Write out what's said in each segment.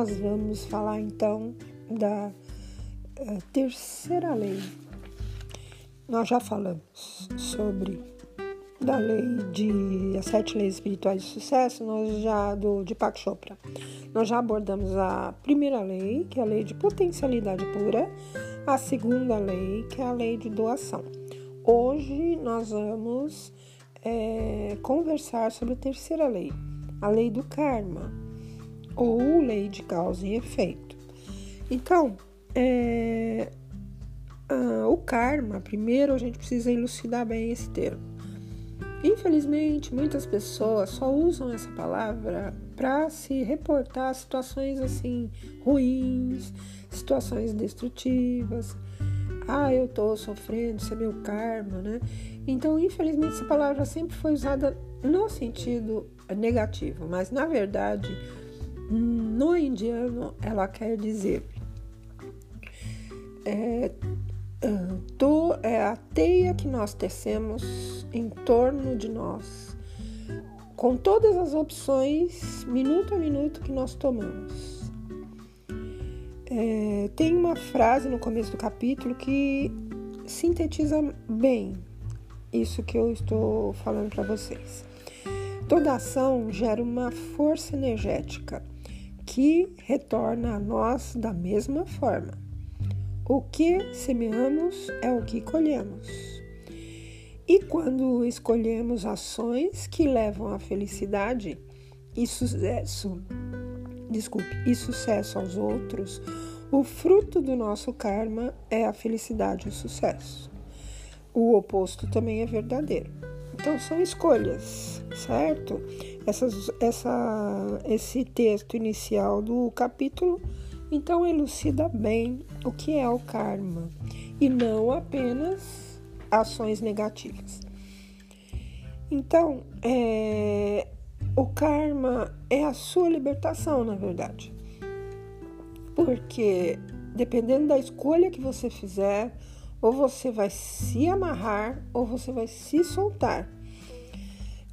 nós vamos falar então da uh, terceira lei. Nós já falamos sobre da lei de as sete leis espirituais de sucesso, nós já do de Pak Chopra. Nós já abordamos a primeira lei, que é a lei de potencialidade pura, a segunda lei, que é a lei de doação. Hoje nós vamos é, conversar sobre a terceira lei, a lei do karma, ou lei de causa e efeito. Então, é, o karma, primeiro a gente precisa elucidar bem esse termo. Infelizmente, muitas pessoas só usam essa palavra para se reportar a situações assim ruins, situações destrutivas. Ah, eu tô sofrendo, isso é meu karma, né? Então, infelizmente, essa palavra sempre foi usada no sentido negativo, mas na verdade, no indiano, ela quer dizer é, do, é a teia que nós tecemos em torno de nós, com todas as opções, minuto a minuto, que nós tomamos. É, tem uma frase no começo do capítulo que sintetiza bem isso que eu estou falando para vocês. Toda ação gera uma força energética que retorna a nós da mesma forma. O que semeamos é o que colhemos. E quando escolhemos ações que levam à felicidade e sucesso, desculpe, e sucesso aos outros, o fruto do nosso karma é a felicidade e o sucesso. O oposto também é verdadeiro. Então são escolhas, certo? Essas, essa, esse texto inicial do capítulo então elucida bem o que é o karma e não apenas ações negativas. Então, é, o karma é a sua libertação, na verdade. Porque dependendo da escolha que você fizer, ou você vai se amarrar ou você vai se soltar.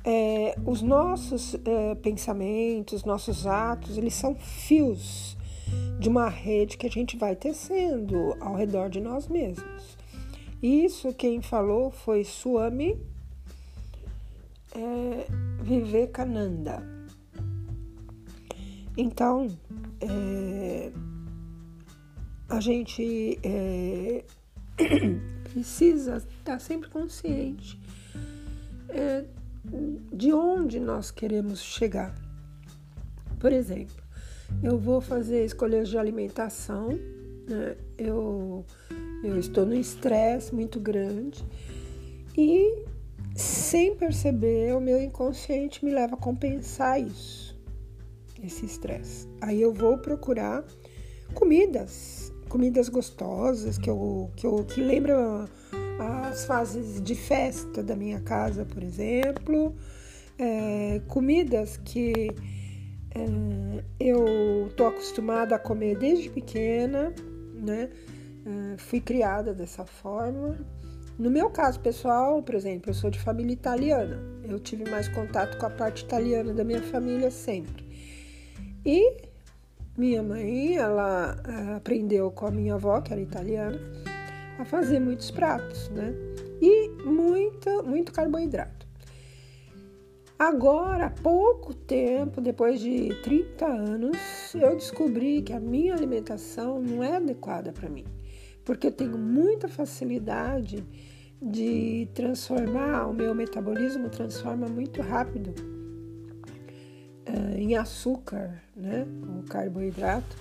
É, os nossos é, pensamentos, nossos atos, eles são fios de uma rede que a gente vai tecendo ao redor de nós mesmos. Isso quem falou foi Swami é, Vivekananda. Então, é, a gente é, precisa estar sempre consciente é, de onde nós queremos chegar. Por exemplo, eu vou fazer escolhas de alimentação, né? eu, eu estou no estresse muito grande e sem perceber o meu inconsciente me leva a compensar isso, esse estresse. Aí eu vou procurar comidas, comidas gostosas que eu que, eu, que lembram as fases de festa da minha casa, por exemplo, é, comidas que é, eu tô acostumada a comer desde pequena, né? É, fui criada dessa forma. No meu caso pessoal, por exemplo, eu sou de família italiana. Eu tive mais contato com a parte italiana da minha família sempre. E minha mãe, ela é, aprendeu com a minha avó, que era italiana, a fazer muitos pratos, né? E muito, muito carboidrato. Agora, pouco tempo, depois de 30 anos, eu descobri que a minha alimentação não é adequada para mim, porque eu tenho muita facilidade de transformar, o meu metabolismo transforma muito rápido em açúcar, né, o carboidrato.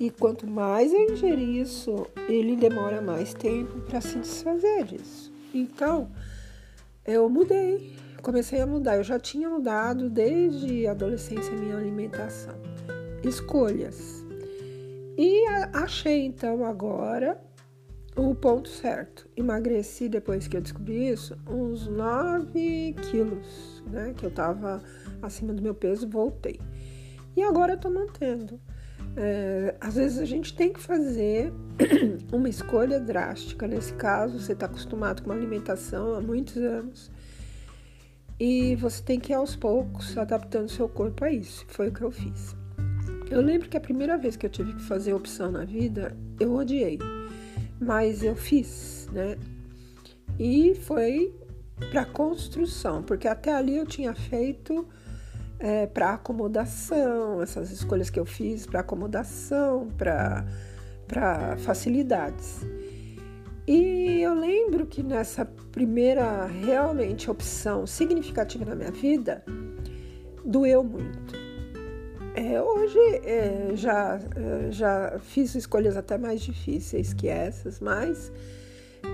E quanto mais eu ingerir isso, ele demora mais tempo para se desfazer disso. Então, eu mudei comecei a mudar. Eu já tinha mudado desde a adolescência minha alimentação. Escolhas. E achei então agora o ponto certo. Emagreci depois que eu descobri isso uns 9 quilos, né? Que eu tava acima do meu peso, voltei. E agora eu tô mantendo. É, às vezes a gente tem que fazer uma escolha drástica. Nesse caso, você está acostumado com uma alimentação há muitos anos e você tem que ir aos poucos adaptando seu corpo a isso. Foi o que eu fiz. Eu lembro que a primeira vez que eu tive que fazer opção na vida, eu odiei, mas eu fiz, né? E foi para construção, porque até ali eu tinha feito é, para acomodação, essas escolhas que eu fiz para acomodação, para facilidades. E eu lembro que nessa primeira realmente opção significativa na minha vida, doeu muito. É, hoje é, já, é, já fiz escolhas até mais difíceis que essas, mas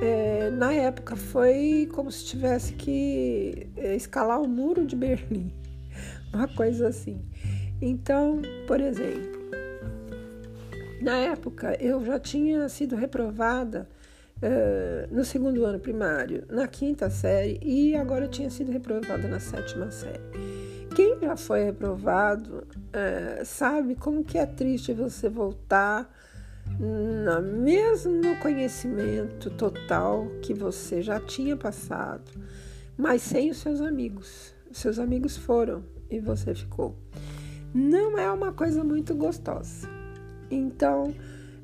é, na época foi como se tivesse que é, escalar o muro de Berlim, uma coisa assim. Então, por exemplo, na época eu já tinha sido reprovada uh, no segundo ano primário, na quinta série e agora eu tinha sido reprovada na sétima série. Quem já foi reprovado uh, sabe como que é triste você voltar no mesmo conhecimento total que você já tinha passado, mas sem os seus amigos. Os seus amigos foram e você ficou. Não é uma coisa muito gostosa. Então,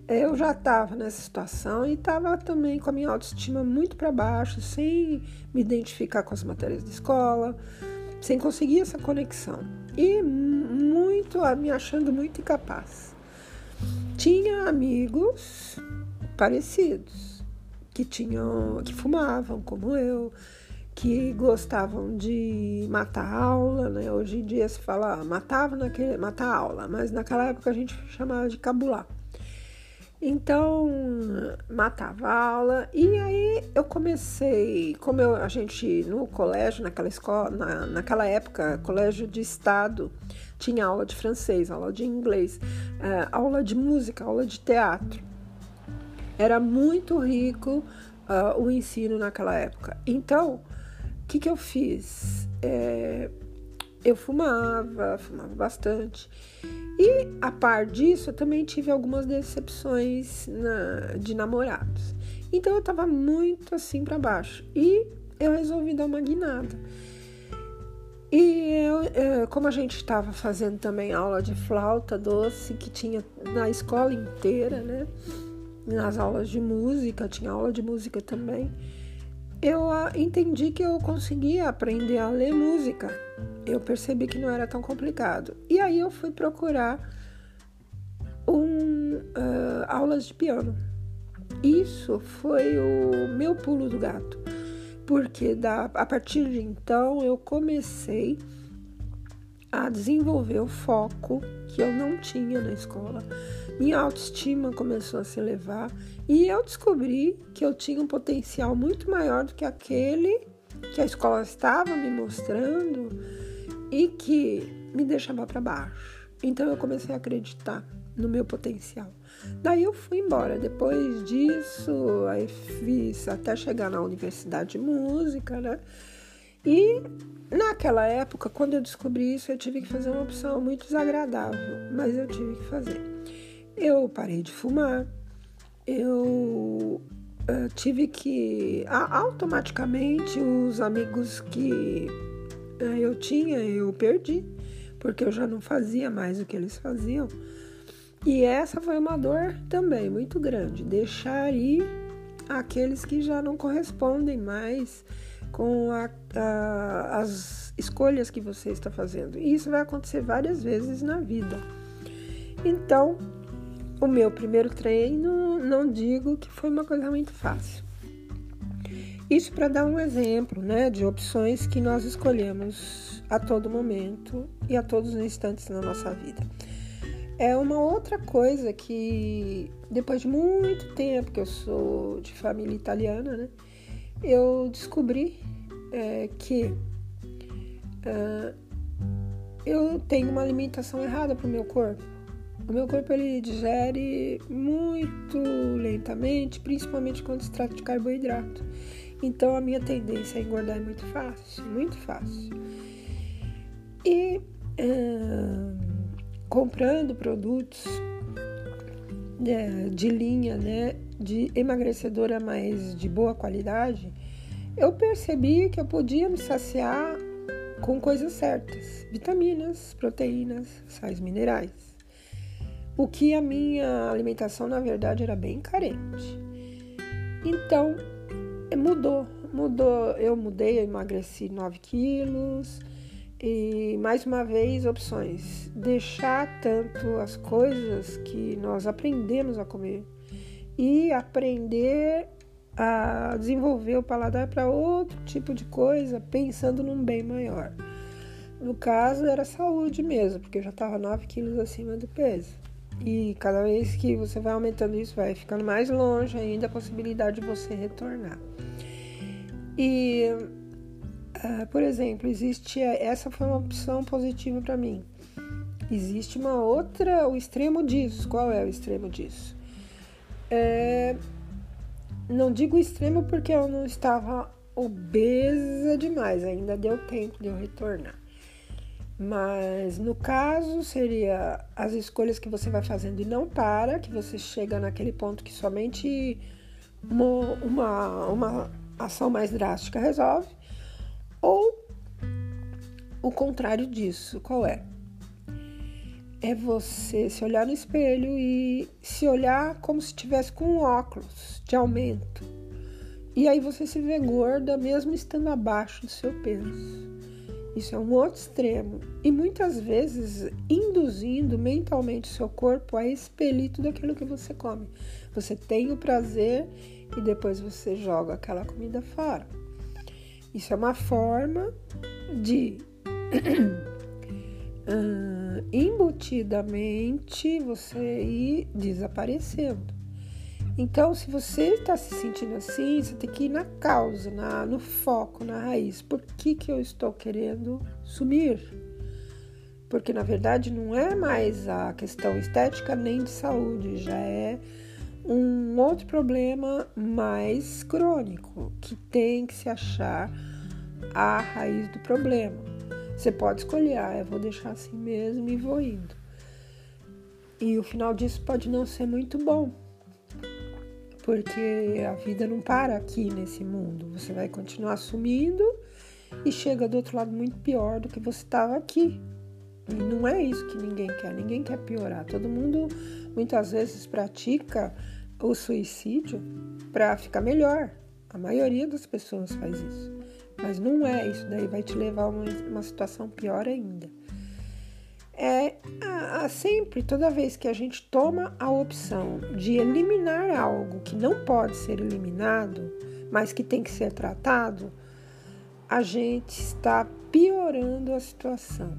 eu já estava nessa situação e estava também com a minha autoestima muito para baixo, sem me identificar com as matérias da escola, sem conseguir essa conexão e muito me achando muito incapaz. Tinha amigos parecidos que tinham que fumavam como eu, que gostavam de matar aula, né? Hoje em dia se fala ah, matava naquele matar aula, mas naquela época a gente chamava de cabular. Então, matava a aula e aí eu comecei, como eu, a gente no colégio, naquela escola, na, naquela época, colégio de estado, tinha aula de francês, aula de inglês, uh, aula de música, aula de teatro. Era muito rico uh, o ensino naquela época. Então, o que, que eu fiz? É, eu fumava, fumava bastante. E a par disso, eu também tive algumas decepções na, de namorados. Então eu tava muito assim para baixo. E eu resolvi dar uma guinada. E eu, é, como a gente estava fazendo também aula de flauta doce, que tinha na escola inteira, né? Nas aulas de música, tinha aula de música também. Eu ah, entendi que eu conseguia aprender a ler música eu percebi que não era tão complicado. E aí eu fui procurar um, uh, aulas de piano. Isso foi o meu pulo do gato, porque da, a partir de então eu comecei a desenvolver o foco que eu não tinha na escola. Minha autoestima começou a se elevar e eu descobri que eu tinha um potencial muito maior do que aquele que a escola estava me mostrando e que me deixava para baixo. Então eu comecei a acreditar no meu potencial. Daí eu fui embora. Depois disso, aí fiz até chegar na universidade de música, né? E naquela época, quando eu descobri isso, eu tive que fazer uma opção muito desagradável, mas eu tive que fazer. Eu parei de fumar, eu uh, tive que. automaticamente, os amigos que eu tinha, eu perdi, porque eu já não fazia mais o que eles faziam. E essa foi uma dor também muito grande, deixar ir aqueles que já não correspondem mais com a, a, as escolhas que você está fazendo. E isso vai acontecer várias vezes na vida. Então, o meu primeiro treino, não digo que foi uma coisa muito fácil. Isso para dar um exemplo né, de opções que nós escolhemos a todo momento e a todos os instantes na nossa vida. É uma outra coisa que, depois de muito tempo que eu sou de família italiana, né, eu descobri é, que uh, eu tenho uma alimentação errada para o meu corpo. O meu corpo ele digere muito lentamente, principalmente quando se trata de carboidrato. Então a minha tendência a engordar é muito fácil, muito fácil. E comprando produtos né, de linha, né, de emagrecedora mais de boa qualidade, eu percebi que eu podia me saciar com coisas certas: vitaminas, proteínas, sais minerais. O que a minha alimentação, na verdade, era bem carente. Então, mudou, mudou. Eu mudei, eu emagreci 9 quilos. E mais uma vez, opções. Deixar tanto as coisas que nós aprendemos a comer e aprender a desenvolver o paladar para outro tipo de coisa, pensando num bem maior. No caso, era saúde mesmo, porque eu já estava 9 quilos acima do peso. E cada vez que você vai aumentando isso, vai ficando mais longe ainda a possibilidade de você retornar. E, uh, por exemplo, existe essa foi uma opção positiva para mim. Existe uma outra, o extremo disso. Qual é o extremo disso? É, não digo extremo porque eu não estava obesa demais, ainda deu tempo de eu retornar. Mas no caso seria as escolhas que você vai fazendo e não para, que você chega naquele ponto que somente uma, uma, uma ação mais drástica resolve, ou o contrário disso, qual é? É você se olhar no espelho e se olhar como se tivesse com um óculos de aumento. E aí você se vê gorda mesmo estando abaixo do seu peso. Isso é um outro extremo. E muitas vezes induzindo mentalmente seu corpo a expelir tudo aquilo que você come. Você tem o prazer e depois você joga aquela comida fora. Isso é uma forma de uh, embutidamente você ir desaparecendo. Então, se você está se sentindo assim, você tem que ir na causa, na, no foco, na raiz. Por que, que eu estou querendo sumir? Porque na verdade não é mais a questão estética nem de saúde, já é um outro problema mais crônico que tem que se achar a raiz do problema. Você pode escolher, ah, eu vou deixar assim mesmo e vou indo. E o final disso pode não ser muito bom porque a vida não para aqui nesse mundo. Você vai continuar sumindo e chega do outro lado muito pior do que você estava aqui. E não é isso que ninguém quer. Ninguém quer piorar. Todo mundo muitas vezes pratica o suicídio para ficar melhor. A maioria das pessoas faz isso. Mas não é isso. Daí vai te levar a uma, uma situação pior ainda é a, a, sempre, toda vez que a gente toma a opção de eliminar algo que não pode ser eliminado, mas que tem que ser tratado, a gente está piorando a situação.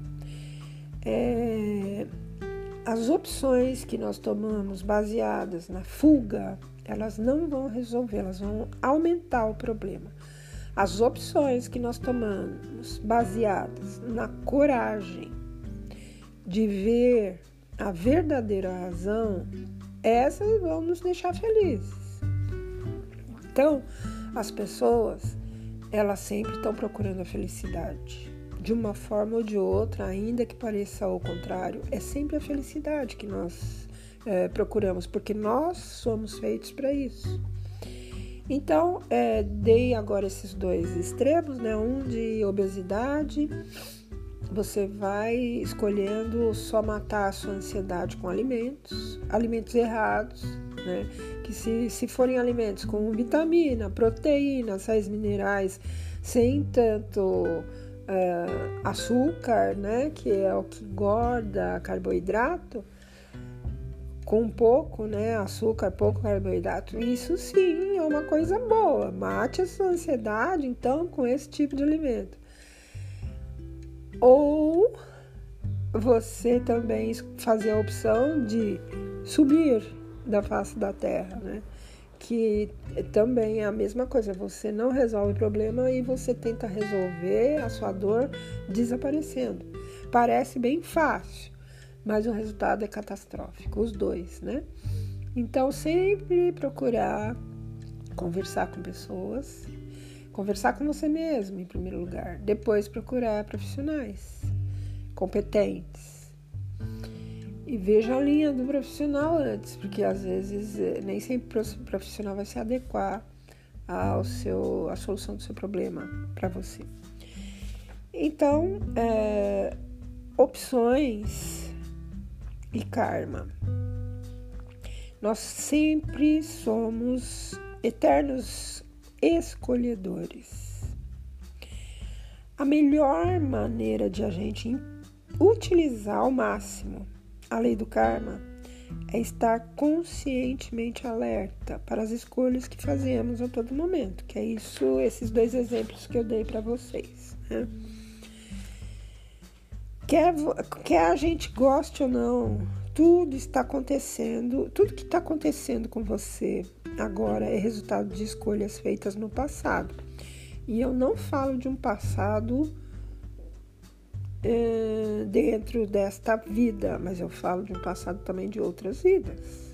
É, as opções que nós tomamos baseadas na fuga, elas não vão resolver, elas vão aumentar o problema. As opções que nós tomamos baseadas na coragem, de ver a verdadeira razão, essas vão nos deixar felizes. Então, as pessoas, elas sempre estão procurando a felicidade. De uma forma ou de outra, ainda que pareça ao contrário, é sempre a felicidade que nós é, procuramos, porque nós somos feitos para isso. Então, é, dei agora esses dois extremos, né? Um de obesidade você vai escolhendo só matar a sua ansiedade com alimentos, alimentos errados, né? Que se, se forem alimentos com vitamina, proteína, sais minerais, sem tanto uh, açúcar, né? Que é o que engorda carboidrato, com pouco, né? Açúcar, pouco carboidrato, isso sim é uma coisa boa. Mate a sua ansiedade, então, com esse tipo de alimento. Ou você também fazer a opção de subir da face da terra, né? Que também é a mesma coisa, você não resolve o problema e você tenta resolver a sua dor desaparecendo. Parece bem fácil, mas o resultado é catastrófico, os dois, né? Então, sempre procurar conversar com pessoas Conversar com você mesmo, em primeiro lugar. Depois, procurar profissionais competentes. E veja a linha do profissional antes, porque às vezes eh, nem sempre o profissional vai se adequar ao seu, à solução do seu problema para você. Então, é, opções e karma. Nós sempre somos eternos escolhedores. A melhor maneira de a gente utilizar ao máximo a lei do karma é estar conscientemente alerta para as escolhas que fazemos a todo momento, que é isso, esses dois exemplos que eu dei para vocês. Né? Quer, quer a gente goste ou não, tudo está acontecendo, tudo que está acontecendo com você agora é resultado de escolhas feitas no passado. E eu não falo de um passado é, dentro desta vida, mas eu falo de um passado também de outras vidas.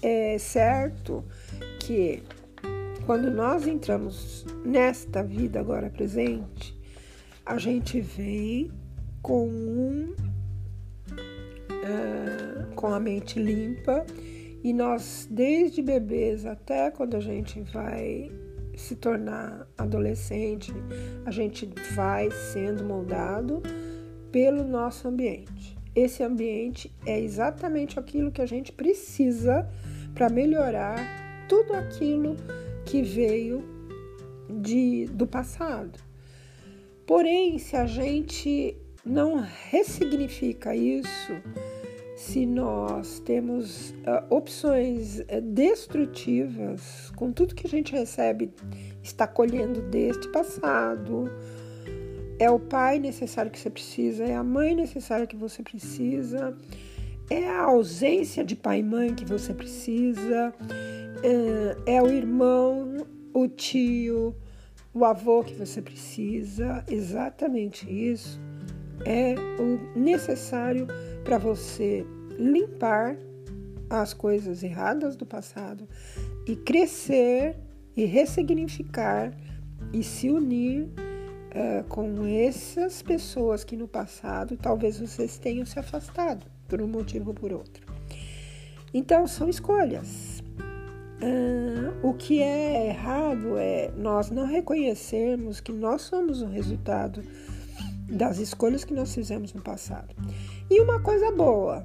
É certo que quando nós entramos nesta vida agora presente, a gente vem com um uh, com a mente limpa e nós desde bebês até quando a gente vai se tornar adolescente, a gente vai sendo moldado pelo nosso ambiente. Esse ambiente é exatamente aquilo que a gente precisa para melhorar tudo aquilo que veio de, do passado. Porém, se a gente não ressignifica isso, se nós temos uh, opções uh, destrutivas com tudo que a gente recebe, está colhendo deste passado, é o pai necessário que você precisa, é a mãe necessária que você precisa, é a ausência de pai e mãe que você precisa, é, é o irmão, o tio, o avô que você precisa, exatamente isso é o necessário para você limpar as coisas erradas do passado e crescer e ressignificar e se unir uh, com essas pessoas que no passado talvez vocês tenham se afastado por um motivo ou por outro. Então são escolhas. O que é errado é nós não reconhecermos que nós somos o resultado das escolhas que nós fizemos no passado. E uma coisa boa,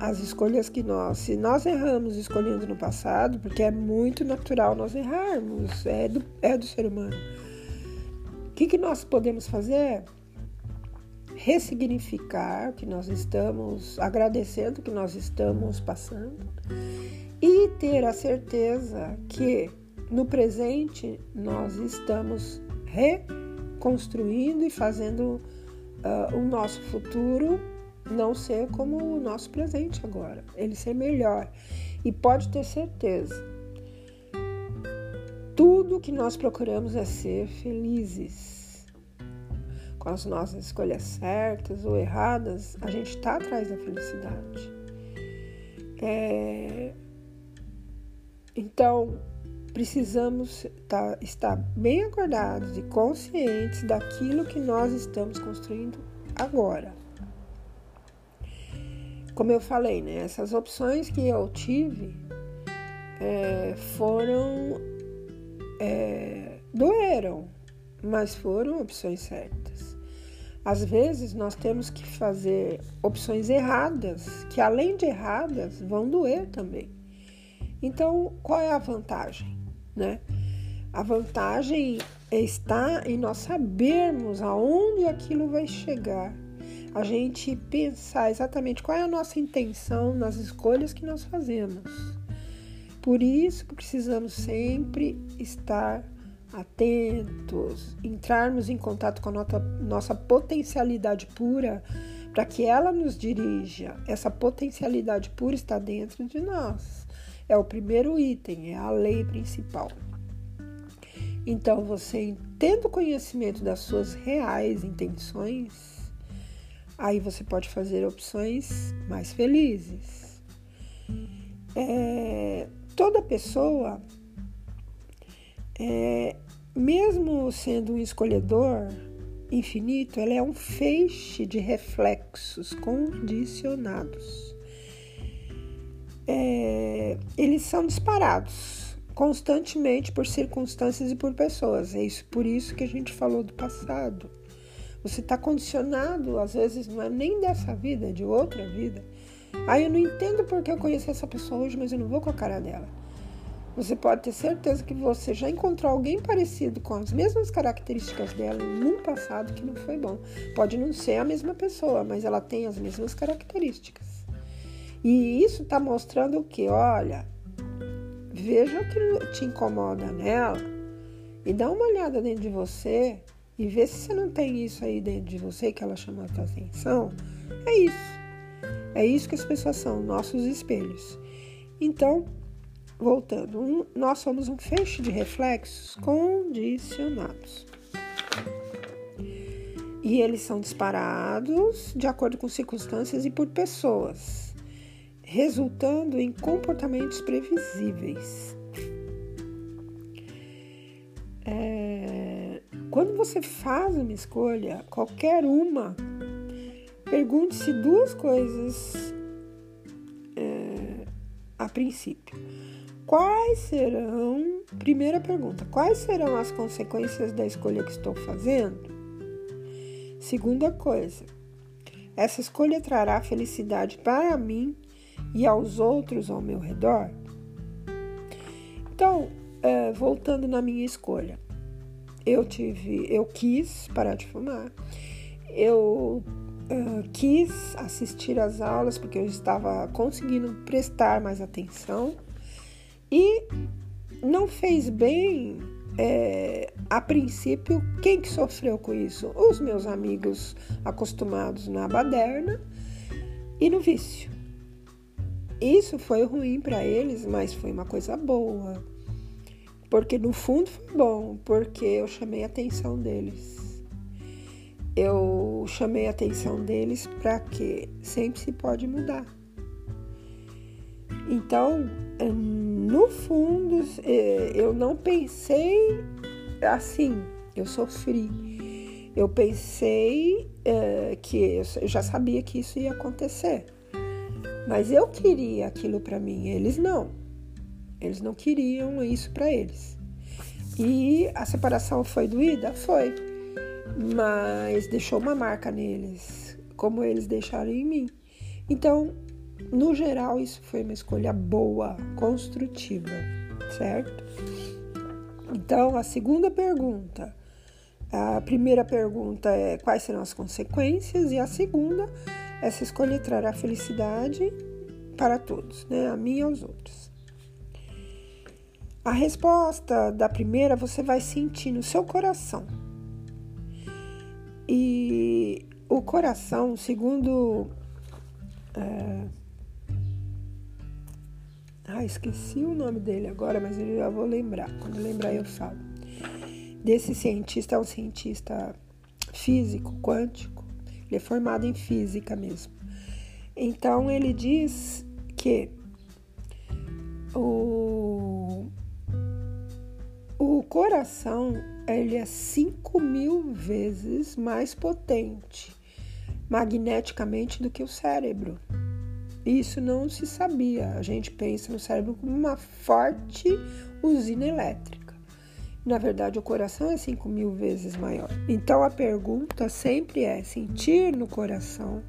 as escolhas que nós, se nós erramos escolhendo no passado, porque é muito natural nós errarmos, é do, é do ser humano. O que, que nós podemos fazer? Ressignificar que nós estamos, agradecendo o que nós estamos passando e ter a certeza que no presente nós estamos re construindo e fazendo uh, o nosso futuro não ser como o nosso presente agora, ele ser melhor. E pode ter certeza, tudo que nós procuramos é ser felizes. Com as nossas escolhas certas ou erradas, a gente está atrás da felicidade. É... Então, precisamos tá, estar bem acordados e conscientes daquilo que nós estamos construindo agora. Como eu falei, né, essas opções que eu tive é, foram. É, doeram, mas foram opções certas. Às vezes nós temos que fazer opções erradas, que além de erradas, vão doer também. Então, qual é a vantagem? né? A vantagem está em nós sabermos aonde aquilo vai chegar. A gente pensar exatamente qual é a nossa intenção nas escolhas que nós fazemos. Por isso que precisamos sempre estar atentos, entrarmos em contato com a nossa, nossa potencialidade pura para que ela nos dirija. Essa potencialidade pura está dentro de nós. É o primeiro item, é a lei principal. Então, você tendo conhecimento das suas reais intenções, aí você pode fazer opções mais felizes. É, toda pessoa, é, mesmo sendo um escolhedor infinito, ela é um feixe de reflexos condicionados é, eles são disparados constantemente por circunstâncias e por pessoas. É isso, por isso que a gente falou do passado. Você está condicionado, às vezes não é nem dessa vida, é de outra vida, Ah, eu não entendo porque eu conheci essa pessoa hoje, mas eu não vou com a cara dela. Você pode ter certeza que você já encontrou alguém parecido com as mesmas características dela num passado que não foi bom. Pode não ser a mesma pessoa, mas ela tem as mesmas características. E isso está mostrando o que? Olha, veja o que te incomoda nela e dá uma olhada dentro de você e vê se você não tem isso aí dentro de você que ela chama a tua atenção. É isso. É isso que as pessoas são, nossos espelhos. Então, Voltando, um, nós somos um feixe de reflexos condicionados. E eles são disparados de acordo com circunstâncias e por pessoas, resultando em comportamentos previsíveis. É, quando você faz uma escolha, qualquer uma, pergunte-se duas coisas é, a princípio Quais serão, primeira pergunta, quais serão as consequências da escolha que estou fazendo? Segunda coisa, essa escolha trará felicidade para mim e aos outros ao meu redor? Então, é, voltando na minha escolha, eu tive, eu quis parar de fumar, eu uh, quis assistir às aulas porque eu estava conseguindo prestar mais atenção e não fez bem é, a princípio, quem que sofreu com isso? Os meus amigos acostumados na baderna e no vício. Isso foi ruim para eles, mas foi uma coisa boa. Porque no fundo foi bom, porque eu chamei a atenção deles. Eu chamei a atenção deles para que sempre se pode mudar. Então, no fundo, é, eu não pensei assim, eu sofri. Eu pensei é, que eu já sabia que isso ia acontecer, mas eu queria aquilo para mim, eles não. Eles não queriam isso para eles. E a separação foi doída? Foi. Mas deixou uma marca neles, como eles deixaram em mim. Então, no geral, isso foi uma escolha boa, construtiva, certo? Então, a segunda pergunta. A primeira pergunta é quais serão as consequências, e a segunda, essa escolha trará felicidade para todos, né? A mim e aos outros. A resposta da primeira você vai sentir no seu coração. E o coração, segundo é, ah, esqueci o nome dele agora, mas eu já vou lembrar. Quando lembrar, eu falo. Desse cientista, é um cientista físico, quântico. Ele é formado em física mesmo. Então, ele diz que o, o coração ele é 5 mil vezes mais potente magneticamente do que o cérebro. Isso não se sabia. A gente pensa no cérebro como uma forte usina elétrica. Na verdade, o coração é 5 mil vezes maior. Então, a pergunta sempre é: sentir no coração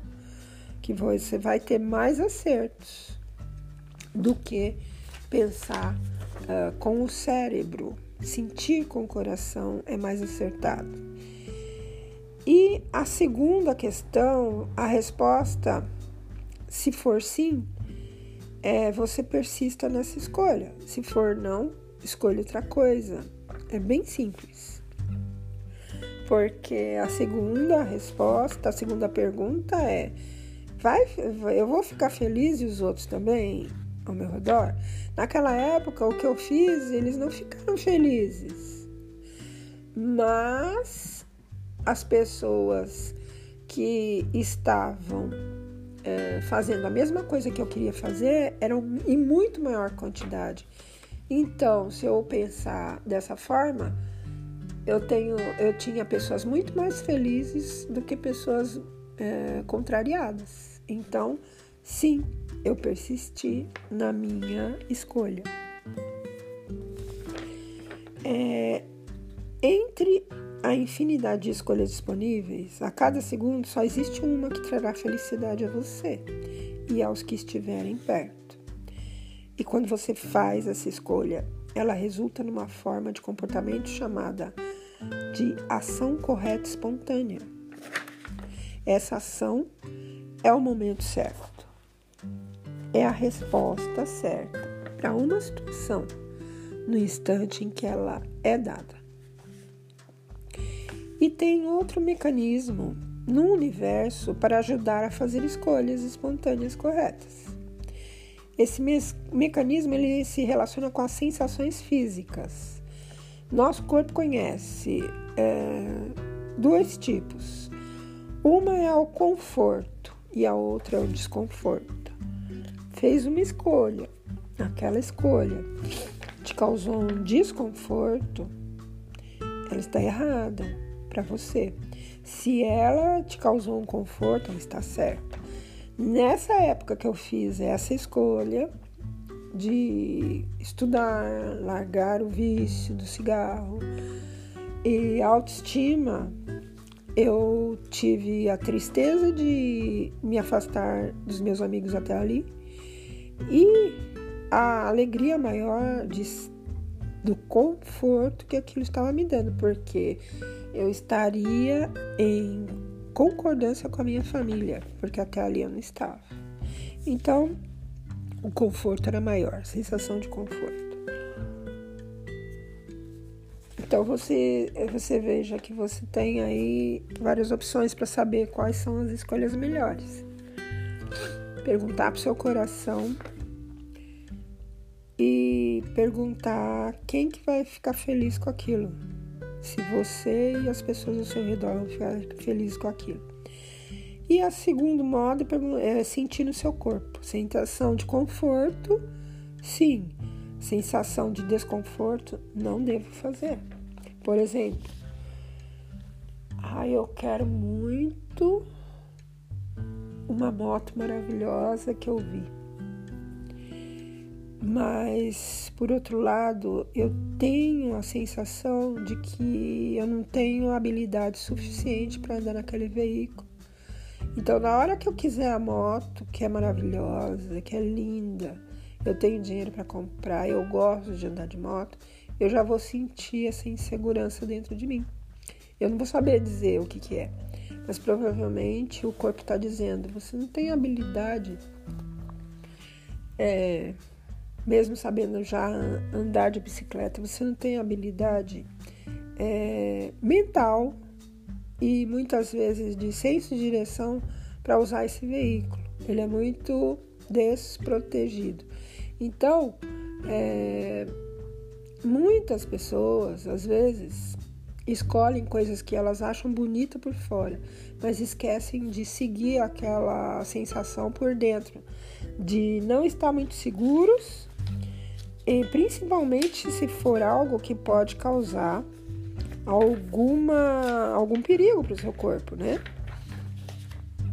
que você vai ter mais acertos do que pensar uh, com o cérebro. Sentir com o coração é mais acertado. E a segunda questão, a resposta se for sim, é, você persista nessa escolha. Se for não, escolha outra coisa. É bem simples. Porque a segunda resposta, a segunda pergunta é: vai, eu vou ficar feliz e os outros também ao meu redor? Naquela época, o que eu fiz, eles não ficaram felizes. Mas as pessoas que estavam é, fazendo a mesma coisa que eu queria fazer eram em muito maior quantidade. Então, se eu pensar dessa forma, eu tenho, eu tinha pessoas muito mais felizes do que pessoas é, contrariadas. Então, sim, eu persisti na minha escolha. É, entre a infinidade de escolhas disponíveis, a cada segundo só existe uma que trará felicidade a você. e aos que estiverem perto. E quando você faz essa escolha, ela resulta numa forma de comportamento chamada de ação correta espontânea. Essa ação é o momento certo, é a resposta certa para uma situação no instante em que ela é dada. E tem outro mecanismo no universo para ajudar a fazer escolhas espontâneas corretas. Esse me mecanismo ele se relaciona com as sensações físicas. Nosso corpo conhece é, dois tipos. Uma é o conforto e a outra é o desconforto. Fez uma escolha, aquela escolha te causou um desconforto, ela está errada para você. Se ela te causou um conforto, ela está certa. Nessa época que eu fiz essa escolha de estudar, largar o vício do cigarro e autoestima, eu tive a tristeza de me afastar dos meus amigos até ali e a alegria maior de, do conforto que aquilo estava me dando, porque eu estaria em concordância com a minha família, porque até ali eu não estava. Então, o conforto era maior, a sensação de conforto. Então você, você veja que você tem aí várias opções para saber quais são as escolhas melhores. Perguntar para o seu coração e perguntar quem que vai ficar feliz com aquilo se você e as pessoas ao seu redor vão ficar felizes com aquilo. E a segundo modo é sentir no seu corpo. Sensação de conforto, sim. Sensação de desconforto, não devo fazer. Por exemplo, ah, eu quero muito uma moto maravilhosa que eu vi. Mas, por outro lado, eu tenho a sensação de que eu não tenho habilidade suficiente para andar naquele veículo. Então, na hora que eu quiser a moto, que é maravilhosa, que é linda, eu tenho dinheiro para comprar, eu gosto de andar de moto, eu já vou sentir essa insegurança dentro de mim. Eu não vou saber dizer o que, que é, mas provavelmente o corpo está dizendo: você não tem habilidade. É, mesmo sabendo já andar de bicicleta, você não tem habilidade é, mental e muitas vezes de senso de direção para usar esse veículo. Ele é muito desprotegido. Então, é, muitas pessoas, às vezes, escolhem coisas que elas acham bonita por fora, mas esquecem de seguir aquela sensação por dentro, de não estar muito seguros e principalmente se for algo que pode causar alguma algum perigo para o seu corpo, né?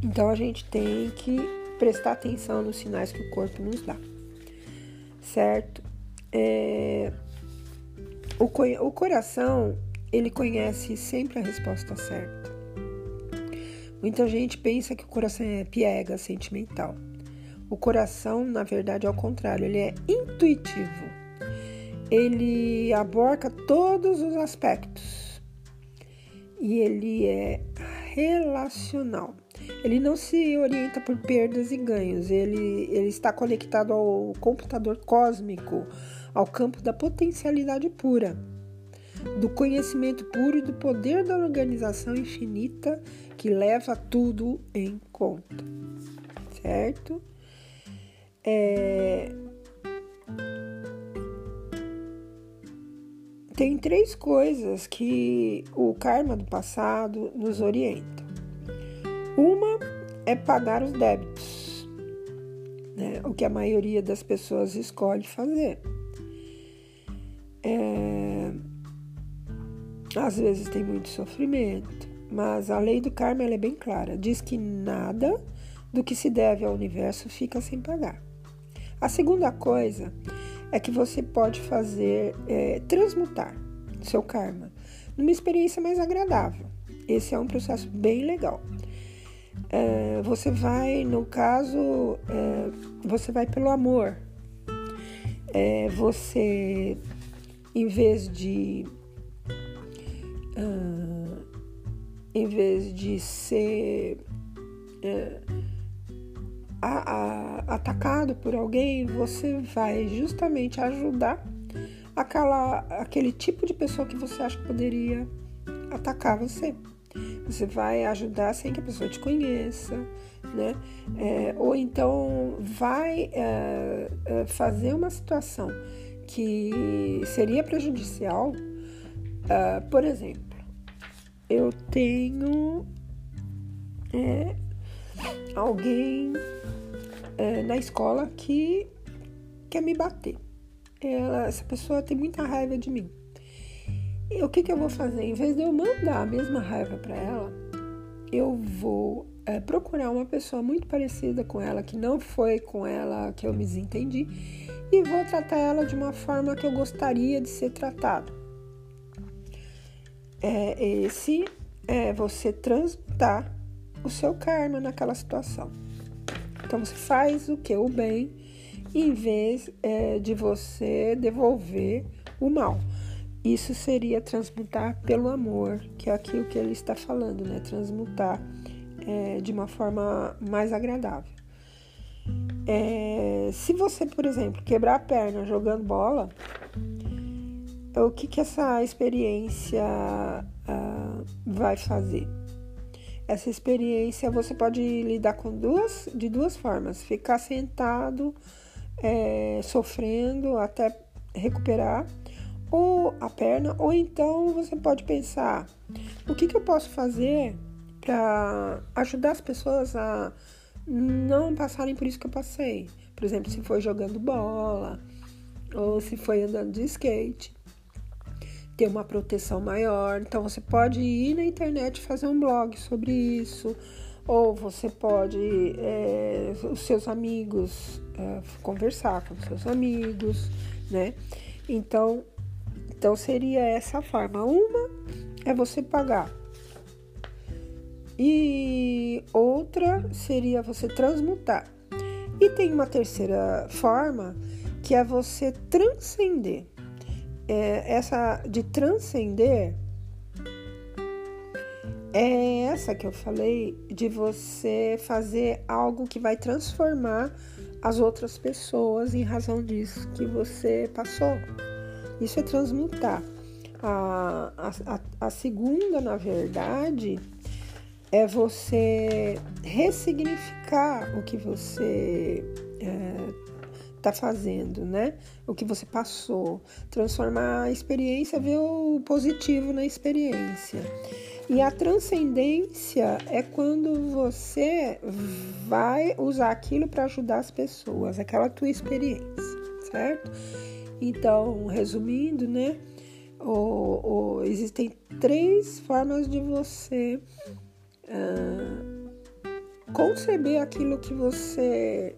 Então a gente tem que prestar atenção nos sinais que o corpo nos dá, certo? É, o, o coração ele conhece sempre a resposta certa. Muita gente pensa que o coração é piega, sentimental. O coração, na verdade, é o contrário, ele é intuitivo. Ele aborca todos os aspectos. E ele é relacional. Ele não se orienta por perdas e ganhos, ele, ele está conectado ao computador cósmico, ao campo da potencialidade pura, do conhecimento puro e do poder da organização infinita que leva tudo em conta, certo? É... Tem três coisas que o karma do passado nos orienta. Uma é pagar os débitos, né? o que a maioria das pessoas escolhe fazer. É... Às vezes tem muito sofrimento, mas a lei do karma é bem clara: diz que nada do que se deve ao universo fica sem pagar. A segunda coisa é que você pode fazer é, transmutar seu karma numa experiência mais agradável. Esse é um processo bem legal. é, você vai, no caso, é, você vai pelo amor. É, você, em vez de. Uh, em vez de ser é, a, a, atacado por alguém, você vai justamente ajudar aquela, aquele tipo de pessoa que você acha que poderia atacar você. Você vai ajudar sem que a pessoa te conheça, né? É, ou então vai é, fazer uma situação que seria prejudicial. É, por exemplo, eu tenho é, alguém é, na escola que quer me bater. Ela, essa pessoa tem muita raiva de mim. E o que, que eu vou fazer? Em vez de eu mandar a mesma raiva para ela, eu vou é, procurar uma pessoa muito parecida com ela, que não foi com ela que eu me desentendi, e vou tratar ela de uma forma que eu gostaria de ser tratado. É, esse é você transmutar o seu karma naquela situação. Então você faz o que? O bem, em vez é, de você devolver o mal. Isso seria transmutar pelo amor, que é aquilo que ele está falando, né? Transmutar é, de uma forma mais agradável. É, se você, por exemplo, quebrar a perna jogando bola, o que, que essa experiência uh, vai fazer? Essa experiência você pode lidar com duas, de duas formas: ficar sentado, é, sofrendo até recuperar ou a perna, ou então você pode pensar: o que, que eu posso fazer para ajudar as pessoas a não passarem por isso que eu passei? Por exemplo, se foi jogando bola ou se foi andando de skate ter uma proteção maior. Então você pode ir na internet fazer um blog sobre isso, ou você pode é, os seus amigos é, conversar com os seus amigos, né? Então, então seria essa forma. Uma é você pagar. E outra seria você transmutar. E tem uma terceira forma que é você transcender é, essa de transcender é essa que eu falei de você fazer algo que vai transformar as outras pessoas em razão disso que você passou. Isso é transmutar. A, a, a segunda, na verdade, é você ressignificar o que você é, está fazendo, né? O que você passou, transformar a experiência, ver o positivo na experiência. E a transcendência é quando você vai usar aquilo para ajudar as pessoas, aquela tua experiência, certo? Então, resumindo, né? O, existem três formas de você uh, conceber aquilo que você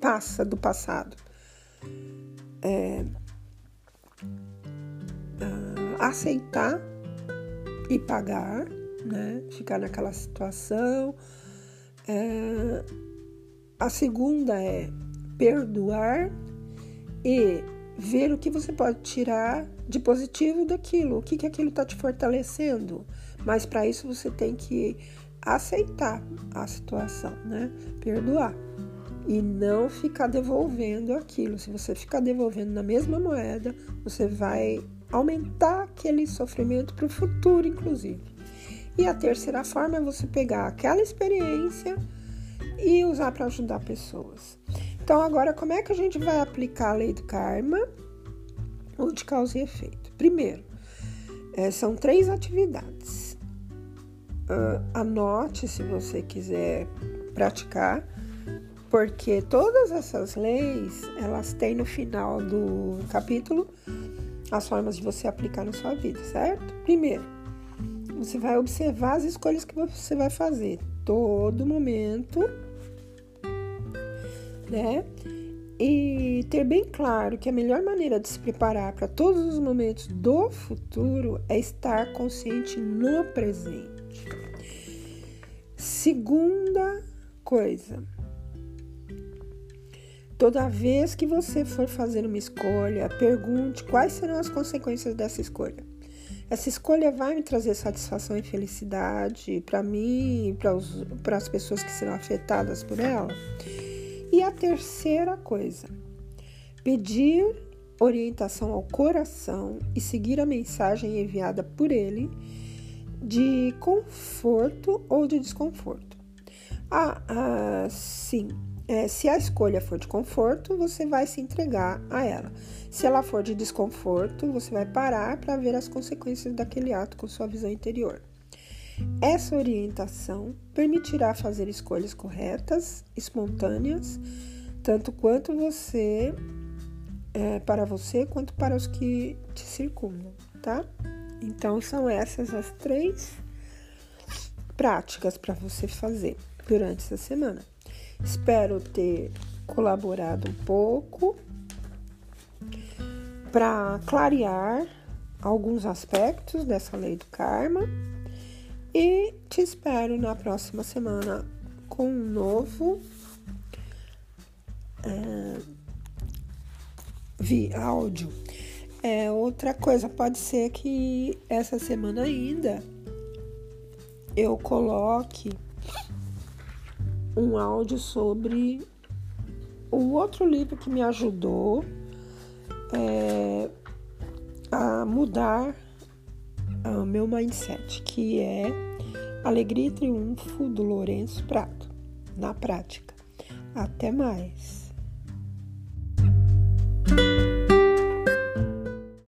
passa do passado. É, uh, aceitar e pagar, né? Ficar naquela situação. É, a segunda é perdoar e ver o que você pode tirar de positivo daquilo, o que, que aquilo está te fortalecendo. Mas para isso você tem que aceitar a situação, né? Perdoar e não ficar devolvendo aquilo. Se você ficar devolvendo na mesma moeda, você vai aumentar aquele sofrimento para o futuro, inclusive. E a terceira forma é você pegar aquela experiência e usar para ajudar pessoas. Então, agora, como é que a gente vai aplicar a lei do karma ou de causa e efeito? Primeiro, é, são três atividades. Uh, anote se você quiser praticar porque todas essas leis, elas têm no final do capítulo as formas de você aplicar na sua vida, certo? Primeiro, você vai observar as escolhas que você vai fazer todo momento, né? E ter bem claro que a melhor maneira de se preparar para todos os momentos do futuro é estar consciente no presente. Segunda coisa. Toda vez que você for fazer uma escolha, pergunte quais serão as consequências dessa escolha. Essa escolha vai me trazer satisfação e felicidade para mim e para as pessoas que serão afetadas por ela? E a terceira coisa, pedir orientação ao coração e seguir a mensagem enviada por ele de conforto ou de desconforto. Ah, ah sim, é, se a escolha for de conforto, você vai se entregar a ela. Se ela for de desconforto, você vai parar para ver as consequências daquele ato com sua visão interior. Essa orientação permitirá fazer escolhas corretas, espontâneas, tanto quanto você é, para você quanto para os que te circundam, tá? Então são essas as três práticas para você fazer durante essa semana. Espero ter colaborado um pouco para clarear alguns aspectos dessa lei do karma e te espero na próxima semana com um novo é, vi, áudio. É, outra coisa, pode ser que essa semana ainda eu coloque um áudio sobre o outro livro que me ajudou é, a mudar o meu mindset, que é Alegria e Triunfo do Lourenço Prato, na prática. Até mais!